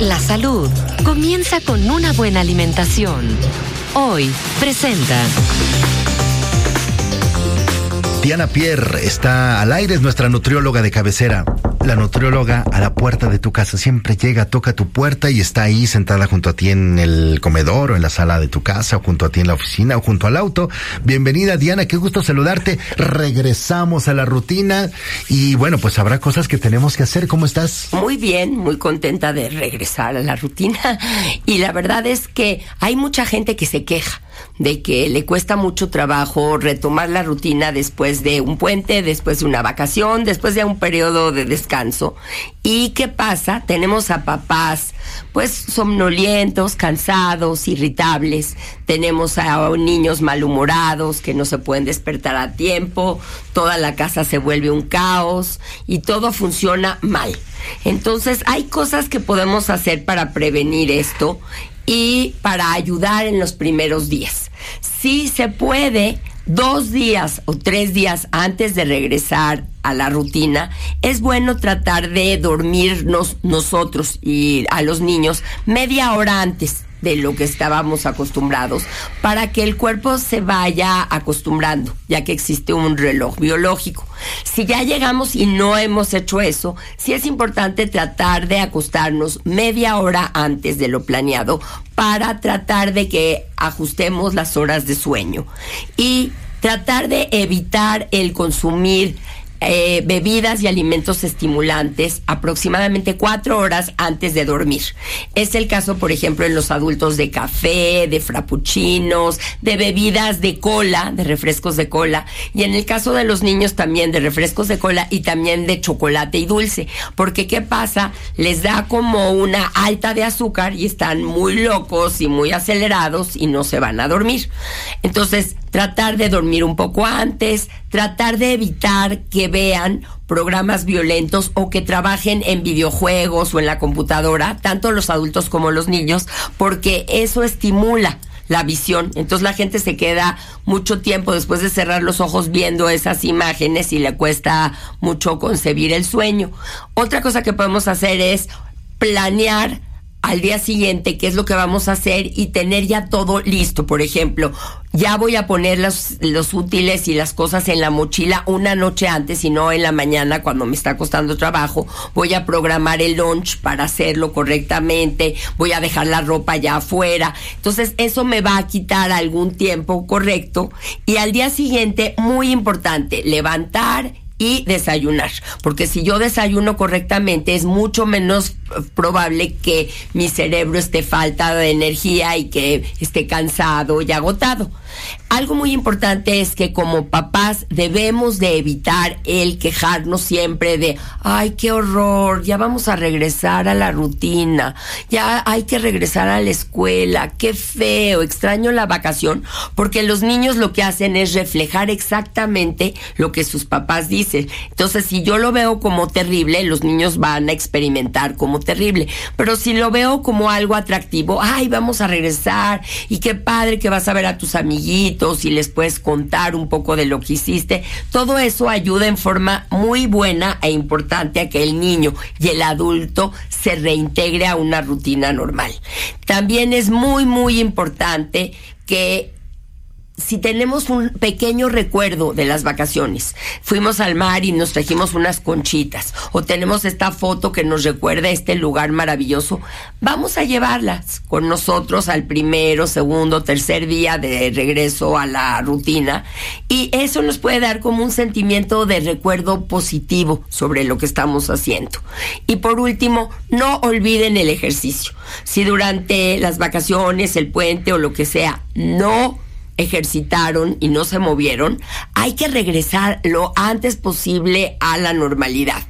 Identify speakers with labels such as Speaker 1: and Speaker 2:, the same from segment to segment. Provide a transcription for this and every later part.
Speaker 1: La salud comienza con una buena alimentación. Hoy presenta.
Speaker 2: Diana Pierre está al aire, es nuestra nutrióloga de cabecera. La nutrióloga a la puerta de tu casa siempre llega, toca tu puerta y está ahí sentada junto a ti en el comedor o en la sala de tu casa o junto a ti en la oficina o junto al auto. Bienvenida Diana, qué gusto saludarte. Regresamos a la rutina y bueno, pues habrá cosas que tenemos que hacer. ¿Cómo estás?
Speaker 3: Muy bien, muy contenta de regresar a la rutina y la verdad es que hay mucha gente que se queja de que le cuesta mucho trabajo retomar la rutina después de un puente, después de una vacación, después de un periodo de descanso. ¿Y qué pasa? Tenemos a papás pues somnolientos, cansados, irritables. Tenemos a niños malhumorados que no se pueden despertar a tiempo. Toda la casa se vuelve un caos y todo funciona mal. Entonces hay cosas que podemos hacer para prevenir esto y para ayudar en los primeros días. Si se puede, dos días o tres días antes de regresar a la rutina, es bueno tratar de dormirnos nosotros y a los niños media hora antes de lo que estábamos acostumbrados para que el cuerpo se vaya acostumbrando, ya que existe un reloj biológico. Si ya llegamos y no hemos hecho eso, sí es importante tratar de acostarnos media hora antes de lo planeado para tratar de que ajustemos las horas de sueño y tratar de evitar el consumir eh, bebidas y alimentos estimulantes aproximadamente cuatro horas antes de dormir. Es el caso, por ejemplo, en los adultos de café, de frappuccinos, de bebidas de cola, de refrescos de cola, y en el caso de los niños también de refrescos de cola y también de chocolate y dulce. Porque ¿qué pasa? Les da como una alta de azúcar y están muy locos y muy acelerados y no se van a dormir. Entonces, tratar de dormir un poco antes, tratar de evitar que vean programas violentos o que trabajen en videojuegos o en la computadora, tanto los adultos como los niños, porque eso estimula la visión. Entonces la gente se queda mucho tiempo después de cerrar los ojos viendo esas imágenes y le cuesta mucho concebir el sueño. Otra cosa que podemos hacer es planear al día siguiente qué es lo que vamos a hacer y tener ya todo listo. Por ejemplo, ya voy a poner los, los útiles y las cosas en la mochila una noche antes y no en la mañana cuando me está costando trabajo. Voy a programar el lunch para hacerlo correctamente. Voy a dejar la ropa ya afuera. Entonces eso me va a quitar algún tiempo correcto. Y al día siguiente, muy importante, levantar y desayunar, porque si yo desayuno correctamente es mucho menos probable que mi cerebro esté falta de energía y que esté cansado y agotado. Algo muy importante es que como papás debemos de evitar el quejarnos siempre de, ay, qué horror, ya vamos a regresar a la rutina, ya hay que regresar a la escuela, qué feo, extraño la vacación, porque los niños lo que hacen es reflejar exactamente lo que sus papás dicen. Entonces, si yo lo veo como terrible, los niños van a experimentar como terrible, pero si lo veo como algo atractivo, ay, vamos a regresar y qué padre que vas a ver a tus y les puedes contar un poco de lo que hiciste. Todo eso ayuda en forma muy buena e importante a que el niño y el adulto se reintegre a una rutina normal. También es muy, muy importante que si tenemos un pequeño recuerdo de las vacaciones, fuimos al mar y nos trajimos unas conchitas, o tenemos esta foto que nos recuerda este lugar maravilloso, vamos a llevarlas con nosotros al primero, segundo, tercer día de regreso a la rutina, y eso nos puede dar como un sentimiento de recuerdo positivo sobre lo que estamos haciendo. Y por último, no olviden el ejercicio. Si durante las vacaciones, el puente o lo que sea, no ejercitaron y no se movieron, hay que regresar lo antes posible a la normalidad.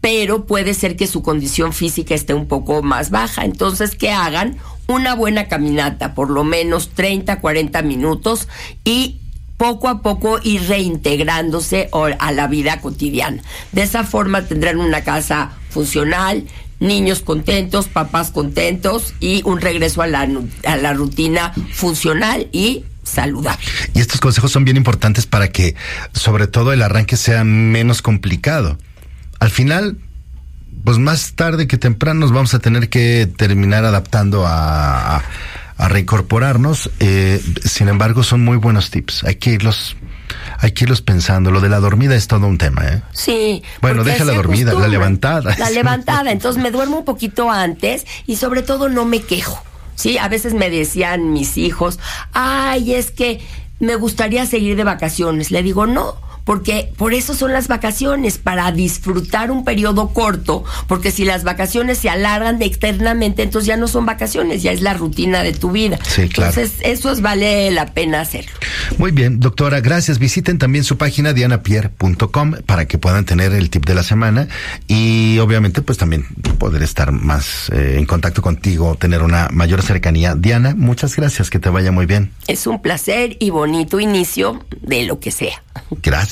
Speaker 3: pero puede ser que su condición física esté un poco más baja. Entonces, que hagan una buena caminata, por lo menos 30, 40 minutos y poco a poco ir reintegrándose a la vida cotidiana. De esa forma tendrán una casa funcional, niños contentos, papás contentos y un regreso a la, a la rutina funcional y saludable.
Speaker 2: Y estos consejos son bien importantes para que sobre todo el arranque sea menos complicado. Al final, pues más tarde que temprano nos vamos a tener que terminar adaptando a, a, reincorporarnos. Eh, sin embargo, son muy buenos tips. Hay que irlos hay que irlos pensando. Lo de la dormida es todo un tema, ¿eh?
Speaker 3: Sí.
Speaker 2: Bueno, deja la dormida, la levantada.
Speaker 3: La levantada. Entonces me duermo un poquito antes y sobre todo no me quejo. Sí, a veces me decían mis hijos, ay, es que me gustaría seguir de vacaciones. Le digo, no porque por eso son las vacaciones, para disfrutar un periodo corto, porque si las vacaciones se alargan de externamente, entonces ya no son vacaciones, ya es la rutina de tu vida.
Speaker 2: Sí, claro.
Speaker 3: Entonces, eso es, vale la pena hacerlo.
Speaker 2: Muy bien, doctora, gracias. Visiten también su página dianapierre.com para que puedan tener el tip de la semana y obviamente pues también poder estar más eh, en contacto contigo, tener una mayor cercanía. Diana, muchas gracias, que te vaya muy bien.
Speaker 3: Es un placer y bonito inicio de lo que sea.